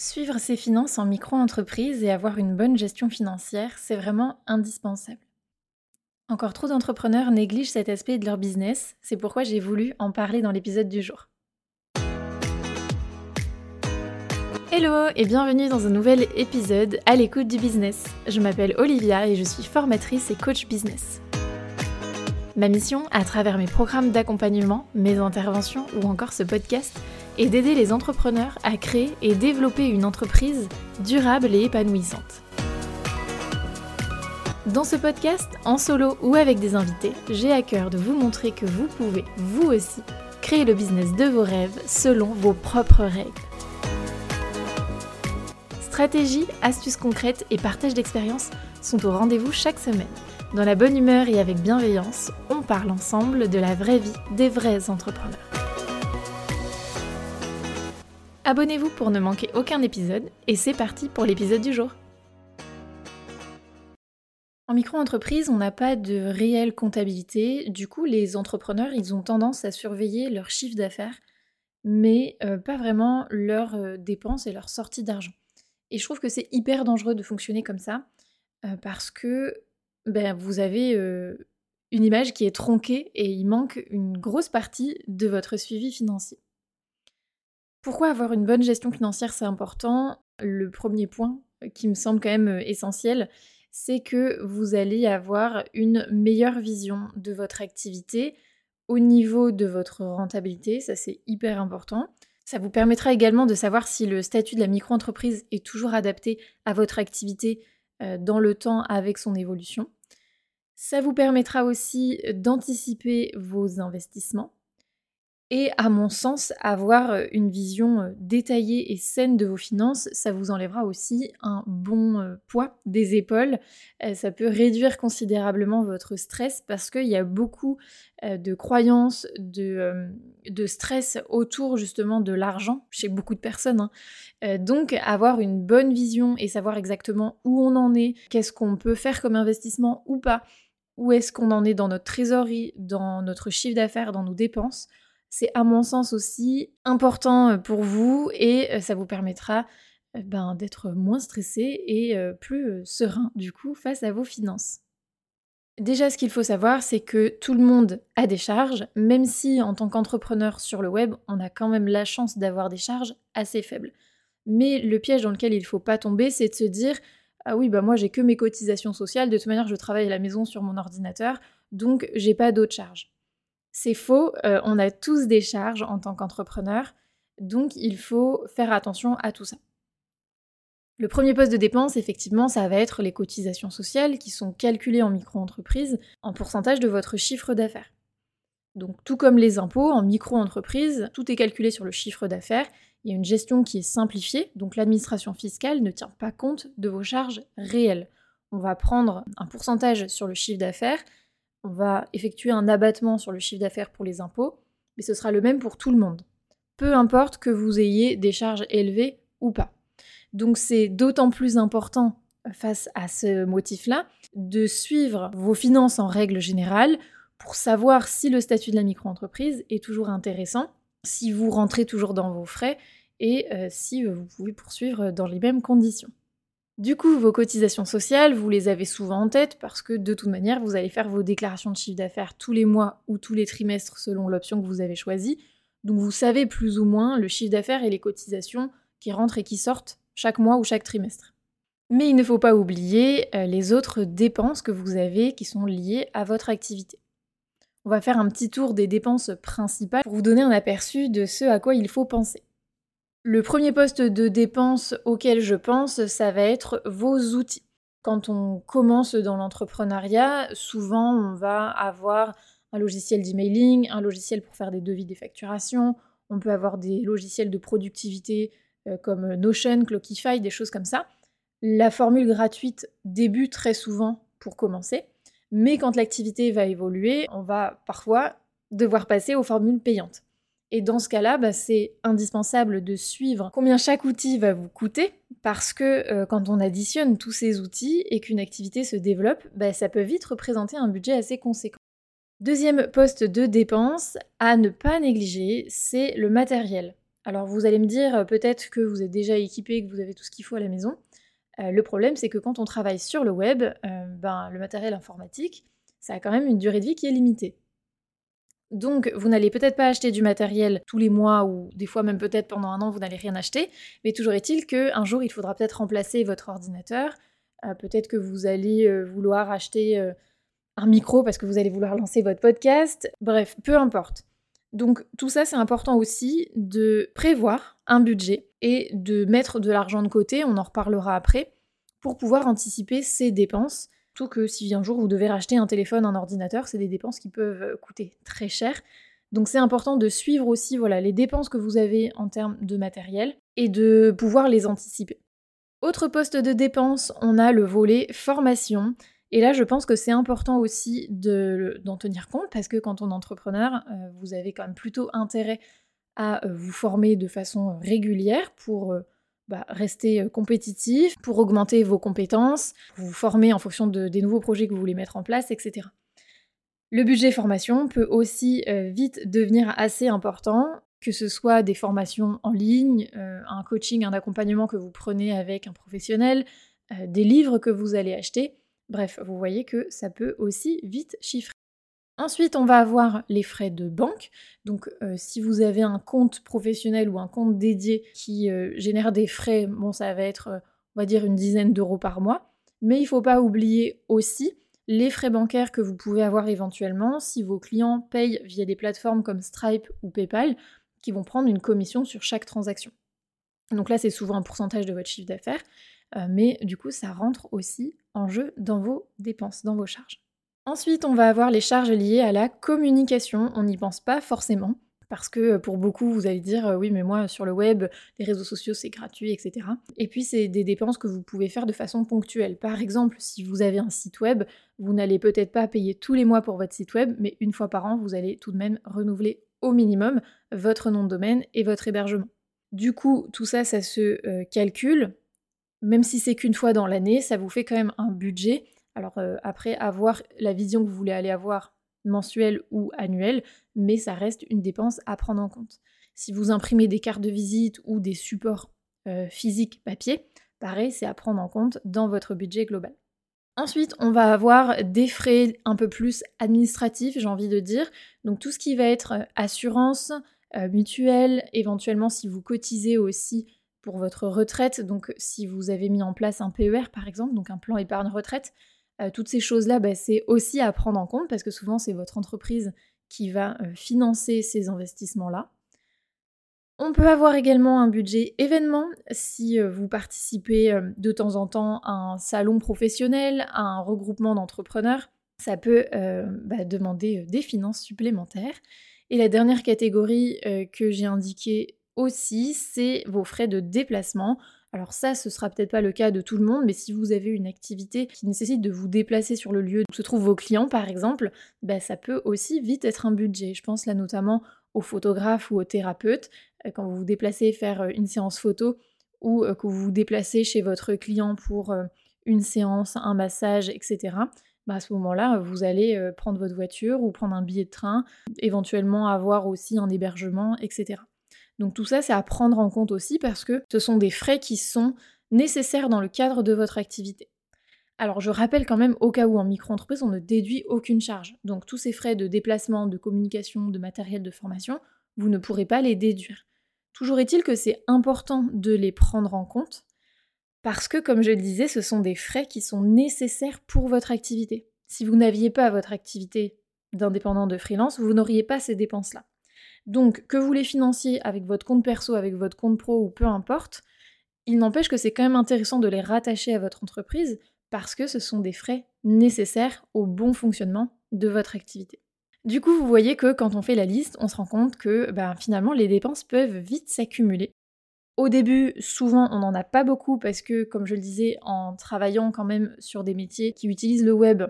Suivre ses finances en micro-entreprise et avoir une bonne gestion financière, c'est vraiment indispensable. Encore trop d'entrepreneurs négligent cet aspect de leur business, c'est pourquoi j'ai voulu en parler dans l'épisode du jour. Hello et bienvenue dans un nouvel épisode à l'écoute du business. Je m'appelle Olivia et je suis formatrice et coach business. Ma mission, à travers mes programmes d'accompagnement, mes interventions ou encore ce podcast, et d'aider les entrepreneurs à créer et développer une entreprise durable et épanouissante. Dans ce podcast, en solo ou avec des invités, j'ai à cœur de vous montrer que vous pouvez, vous aussi, créer le business de vos rêves selon vos propres règles. Stratégie, astuces concrètes et partage d'expériences sont au rendez-vous chaque semaine. Dans la bonne humeur et avec bienveillance, on parle ensemble de la vraie vie des vrais entrepreneurs. Abonnez-vous pour ne manquer aucun épisode et c'est parti pour l'épisode du jour. En micro-entreprise, on n'a pas de réelle comptabilité, du coup les entrepreneurs, ils ont tendance à surveiller leur chiffre d'affaires, mais euh, pas vraiment leurs euh, dépenses et leurs sorties d'argent. Et je trouve que c'est hyper dangereux de fonctionner comme ça, euh, parce que ben, vous avez une image qui est tronquée et il manque une grosse partie de votre suivi financier. Pourquoi avoir une bonne gestion financière, c'est important Le premier point qui me semble quand même euh, essentiel, c'est que vous allez avoir une meilleure vision de votre activité au niveau de votre rentabilité, ça c'est hyper important. Ça vous permettra également de savoir si le statut de la micro-entreprise est toujours adapté à votre activité euh, dans le temps avec son évolution. Ça vous permettra aussi d'anticiper vos investissements et à mon sens, avoir euh, une vision euh, détaillée et saine de vos finances, ça vous enlèvera aussi un bon euh, poids des épaules. Ça peut réduire considérablement votre stress parce qu'il y a beaucoup de croyances, de, stress autour justement de l'argent chez beaucoup de personnes. Hein. Donc avoir une bonne vision et savoir exactement où on en est, qu'est-ce qu'on peut faire comme investissement ou pas, où est-ce qu'on en est dans notre trésorerie, dans notre chiffre d'affaires, dans nos dépenses c'est à mon sens aussi important euh, pour vous et euh, ça vous permettra euh, ben, d'être moins stressé et plus serein du coup face à vos finances. Déjà, ce qu'il faut savoir, c'est que tout le monde a des charges, même si en tant qu'entrepreneur sur le web, on a quand même la chance d'avoir des charges assez faibles. Mais le piège dans lequel il ne faut pas tomber, c'est de se dire Ah oui, bah moi j'ai que mes cotisations sociales, de toute manière je travaille à la maison sur mon ordinateur, donc j'ai pas d'autres charges. C'est faux, euh, on a tous des charges en tant qu'entrepreneur, donc il faut faire attention à tout ça. Le premier poste de dépense, effectivement, ça va être les cotisations sociales qui sont calculées en micro-entreprise en pourcentage de votre chiffre d'affaires. Donc tout comme les impôts, en micro-entreprise, tout est calculé sur le chiffre d'affaires. Il y a une gestion qui est simplifiée, donc l'administration fiscale ne tient pas compte de vos charges réelles. On va prendre un pourcentage sur le chiffre d'affaires on va effectuer un abattement sur le chiffre d'affaires pour les impôts, mais ce sera le même pour tout le monde. Peu importe que vous ayez des charges élevées ou pas. Donc c'est d'autant plus important face à ce motif-là de suivre vos finances en règle générale pour savoir si le statut de la micro-entreprise est toujours intéressant, si vous rentrez toujours dans vos frais et euh, si vous pouvez poursuivre dans les mêmes conditions. Du coup, vos cotisations sociales, vous les avez souvent en tête parce que de toute manière, vous allez faire vos déclarations de chiffre d'affaires tous les mois ou tous les trimestres selon l'option que vous avez choisie. Donc vous savez plus ou moins le chiffre d'affaires et les cotisations qui rentrent et qui sortent chaque mois ou chaque trimestre. Mais il ne faut pas oublier euh, les autres dépenses que vous avez qui sont liées à votre activité. On va faire un petit tour des dépenses principales pour vous donner un aperçu de ce à quoi il faut penser. Le premier poste de dépense auquel je pense, ça va être vos outils. Quand on commence dans l'entrepreneuriat, souvent on va avoir un logiciel d'emailing, un logiciel pour faire des devis des facturations, on peut avoir des logiciels de productivité euh, comme Notion, Clockify, des choses comme ça. La formule gratuite débute très souvent pour commencer, mais quand l'activité va évoluer, on va parfois devoir passer aux formules payantes. Et dans ce cas-là, bah, c'est indispensable de suivre combien chaque outil va vous coûter, parce que euh, quand on additionne tous ces outils et qu'une activité se développe, bah, ça peut vite représenter un budget assez conséquent. Deuxième poste de dépense à ne pas négliger, c'est le matériel. Alors vous allez me dire peut-être que vous êtes déjà équipé, que vous avez tout ce qu'il faut à la maison. le problème c'est que quand on travaille sur le web, ben, le matériel informatique, ça a quand même une durée de vie qui est limitée. Donc, vous n'allez peut-être pas acheter du matériel tous les mois ou des fois même peut-être pendant un an, vous n'allez rien acheter. Mais toujours est-il qu'un jour, il faudra peut-être remplacer votre ordinateur. Euh, peut-être que vous allez euh, vouloir acheter euh, un micro parce que vous allez vouloir lancer votre podcast. Bref, peu importe. Donc, tout ça, c'est important aussi de prévoir un budget et de mettre de l'argent de côté, on en reparlera après, pour pouvoir anticiper ces dépenses que si un jour vous devez racheter un téléphone, un ordinateur, c'est des dépenses qui peuvent euh, coûter très cher. Donc c'est important de suivre aussi voilà, les dépenses que vous avez en termes de matériel et de pouvoir les anticiper. Autre poste de dépenses, on a le volet formation. Et là, je pense que c'est important aussi d'en tenir compte parce que quand on est entrepreneur, euh, vous avez quand même plutôt intérêt à euh, vous former de façon régulière pour bah, rester euh, compétitif, pour augmenter vos compétences, vous former en fonction des nouveaux projets que vous voulez mettre en place, etc. Le budget formation peut aussi euh, vite devenir assez important, que ce soit des formations en ligne, euh, un coaching, un accompagnement que vous prenez avec un professionnel, des livres que vous allez acheter. Bref, vous voyez que ça peut aussi vite chiffrer. Ensuite, on va avoir les frais de banque. Donc, euh, si vous avez un compte professionnel ou un compte dédié qui euh, génère des frais, bon, ça va être, euh, on va dire, une dizaine d'euros par mois. Mais il ne faut pas oublier aussi les frais bancaires que vous pouvez avoir éventuellement si vos clients payent via des plateformes comme Stripe ou PayPal, qui vont prendre une commission sur chaque transaction. Donc là, c'est souvent un pourcentage de votre chiffre d'affaires, mais du coup, ça rentre aussi en jeu dans vos dépenses, dans vos charges. Ensuite, on va avoir les charges liées à la communication. On n'y pense pas forcément. Parce que euh, pour beaucoup, vous allez dire euh, oui, mais moi sur le web, les réseaux sociaux c'est gratuit, etc. Et puis c'est des dépenses que vous pouvez faire de façon ponctuelle. Par exemple, si vous avez un site web, vous n'allez peut-être pas payer tous les mois pour votre site web, mais une fois par an, vous allez tout de même renouveler au minimum votre nom de domaine et votre hébergement. Du coup, tout ça, ça se euh, calcule. Même si c'est qu'une fois dans l'année, ça vous fait quand même un budget alors euh, après, avoir la vision que vous voulez aller avoir mensuelle ou annuelle, mais ça reste une dépense à prendre en compte. Si vous imprimez des cartes de visite ou des supports euh, physiques papier, pareil, c'est à prendre en compte dans votre budget global. Ensuite, on va avoir des frais un peu plus administratifs, j'ai envie de dire. Donc tout ce qui va être euh, assurance, mutuelle, éventuellement si vous cotisez aussi pour votre retraite, donc si vous avez mis en place un PER par exemple, donc un plan épargne retraite, euh, toutes ces choses-là, bah, c'est aussi à prendre en compte parce que souvent c'est votre entreprise qui va euh, financer ces investissements-là. On peut avoir également un budget événement si euh, vous participez de temps en temps à un salon professionnel, à un regroupement d'entrepreneurs. Ça peut bah, demander des finances supplémentaires. Et la dernière catégorie que j'ai indiquée aussi, c'est vos frais de déplacement. Alors ça, ce sera peut-être pas le cas de tout le monde, mais si vous avez une activité qui nécessite de vous déplacer sur le lieu où se trouvent vos clients, par exemple, bah, ça peut aussi vite être un budget. Je pense là notamment aux photographes ou aux thérapeutes, euh, quand vous vous déplacez faire euh, une séance photo ou euh, que vous vous déplacez chez votre client pour une séance, un massage, etc. Bah, à ce moment-là, vous allez prendre votre voiture ou prendre un billet de train, éventuellement avoir aussi un hébergement, etc. Donc tout ça, c'est à prendre en compte aussi parce que ce sont des frais qui sont nécessaires dans le cadre de votre activité. Alors je rappelle quand même au cas où en micro-entreprise, on ne déduit aucune charge. Donc tous ces frais de déplacement, de communication, de matériel de formation, vous ne pourrez pas les déduire. Toujours est-il que c'est important de les prendre en compte parce que, comme je le disais, ce sont des frais qui sont nécessaires pour votre activité. Si vous n'aviez pas votre activité d'indépendant de freelance, vous n'auriez pas ces dépenses-là. Donc, que vous les financiez avec votre compte perso, avec votre compte pro ou peu importe, il n'empêche que c'est quand même intéressant de les rattacher à votre entreprise parce que ce sont des frais nécessaires au bon fonctionnement de votre activité. Du coup, vous voyez que quand on fait la liste, on se rend compte que ben, finalement les dépenses peuvent vite s'accumuler. Au début, souvent, on n'en a pas beaucoup parce que, comme je le disais, en travaillant quand même sur des métiers qui utilisent le web,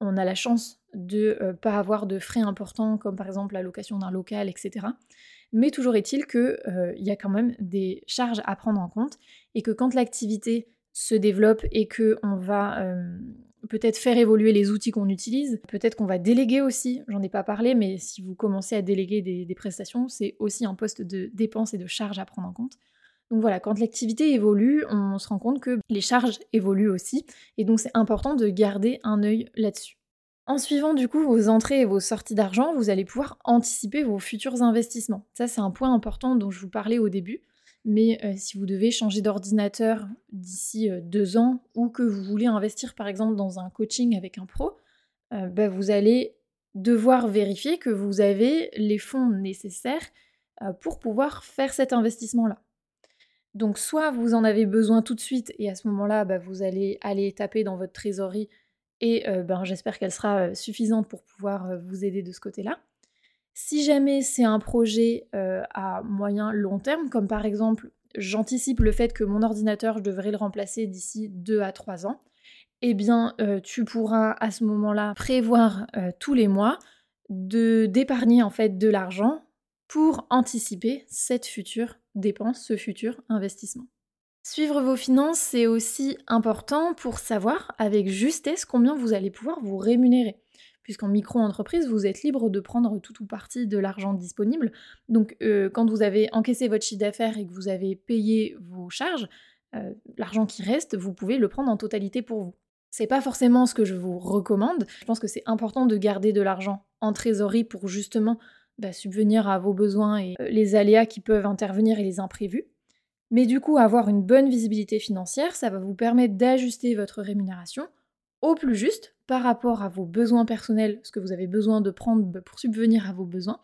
on a la chance de ne euh, pas avoir de frais importants comme par exemple la location d'un local, etc. Mais toujours est-il qu'il euh, y a quand même des charges à prendre en compte et que quand l'activité se développe et que on va euh, peut-être faire évoluer les outils qu'on utilise, peut-être qu'on va déléguer aussi, j'en ai pas parlé, mais si vous commencez à déléguer des, prestations, c'est aussi un poste de dépenses et de charges à prendre en compte. Donc voilà, quand l'activité évolue, on se rend compte que les charges évoluent aussi, et donc c'est important de garder un œil là-dessus. En suivant du coup vos entrées et vos sorties d'argent, vous allez pouvoir anticiper vos futurs investissements. Ça c'est un point important dont je vous parlais au début. Mais euh, si vous devez changer d'ordinateur d'ici euh, deux ans ou que vous voulez investir par exemple dans un coaching avec un pro, euh, bah, vous allez devoir vérifier que vous avez les fonds nécessaires pour pouvoir faire cet investissement-là. Donc soit vous en avez besoin tout de suite et à ce moment-là, bah, vous allez aller taper dans votre trésorerie et ben, j'espère qu'elle sera suffisante pour pouvoir vous aider de ce côté-là. Si jamais c'est un projet à moyen long terme, comme par exemple j'anticipe le fait que mon ordinateur, je devrais le remplacer d'ici 2 à 3 ans, eh bien tu pourras à ce moment-là prévoir tous les mois de d'épargner en fait de l'argent pour anticiper cette future dépense, ce futur investissement. Suivre vos finances, c'est aussi important pour savoir avec justesse combien vous allez pouvoir vous rémunérer. Puisqu'en micro-entreprise, vous êtes libre de prendre tout ou partie de l'argent disponible. Donc, euh, quand vous avez encaissé votre chiffre d'affaires et que vous avez payé vos charges, euh, l'argent qui reste, vous pouvez le prendre en totalité pour vous. C'est pas forcément ce que je vous recommande. Je pense que c'est important de garder de l'argent en trésorerie pour justement bah, subvenir à vos besoins et euh, les aléas qui peuvent intervenir et les imprévus. Mais du coup, avoir une bonne visibilité financière, ça va vous permettre d'ajuster votre rémunération au plus juste par rapport à vos besoins personnels, ce que vous avez besoin de prendre bah, pour subvenir à vos besoins,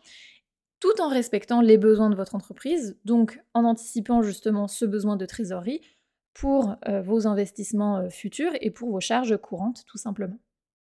tout en respectant les besoins de votre entreprise, donc en anticipant justement ce besoin de trésorerie pour euh, vos investissements euh, futurs et pour vos charges courantes tout simplement.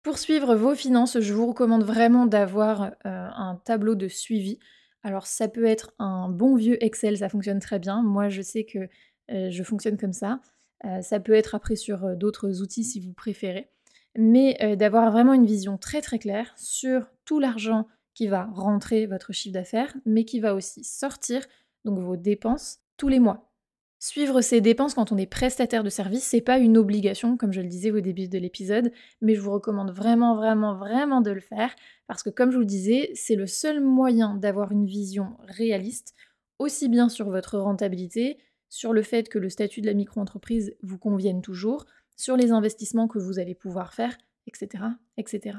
Pour suivre vos finances, je vous recommande vraiment d'avoir euh, un tableau de suivi alors ça peut être un bon vieux Excel, ça fonctionne très bien. Moi je sais que euh, je fonctionne comme ça. Euh, ça peut être après sur euh, d'autres outils si vous préférez. Mais d'avoir vraiment une vision très très claire sur tout l'argent qui va rentrer votre chiffre d'affaires, mais qui va aussi sortir, donc vos dépenses, tous les mois. Suivre ses dépenses quand on est prestataire de service, c'est pas une obligation, comme je le disais au début de l'épisode, mais je vous recommande vraiment, vraiment, vraiment de le faire, parce que comme je vous le disais, c'est le seul moyen d'avoir une vision réaliste, aussi bien sur votre rentabilité, sur le fait que le statut de la micro-entreprise vous convienne toujours, sur les investissements que vous allez pouvoir faire, etc. etc.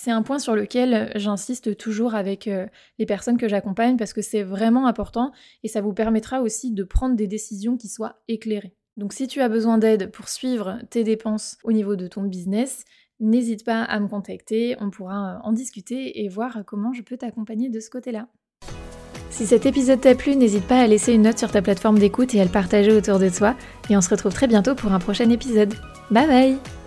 C'est un point sur lequel j'insiste toujours avec euh, les personnes que j'accompagne parce que c'est vraiment important et ça vous permettra aussi de prendre des décisions qui soient éclairées. Donc si tu as besoin d'aide pour suivre tes dépenses au niveau de ton business, n'hésite pas à me contacter, on pourra euh, en discuter et voir comment je peux t'accompagner de ce côté-là. Si cet épisode t'a plu, n'hésite pas à laisser une note sur ta plateforme d'écoute et à le partager autour de toi. Et on se retrouve très bientôt pour un prochain épisode. Bye bye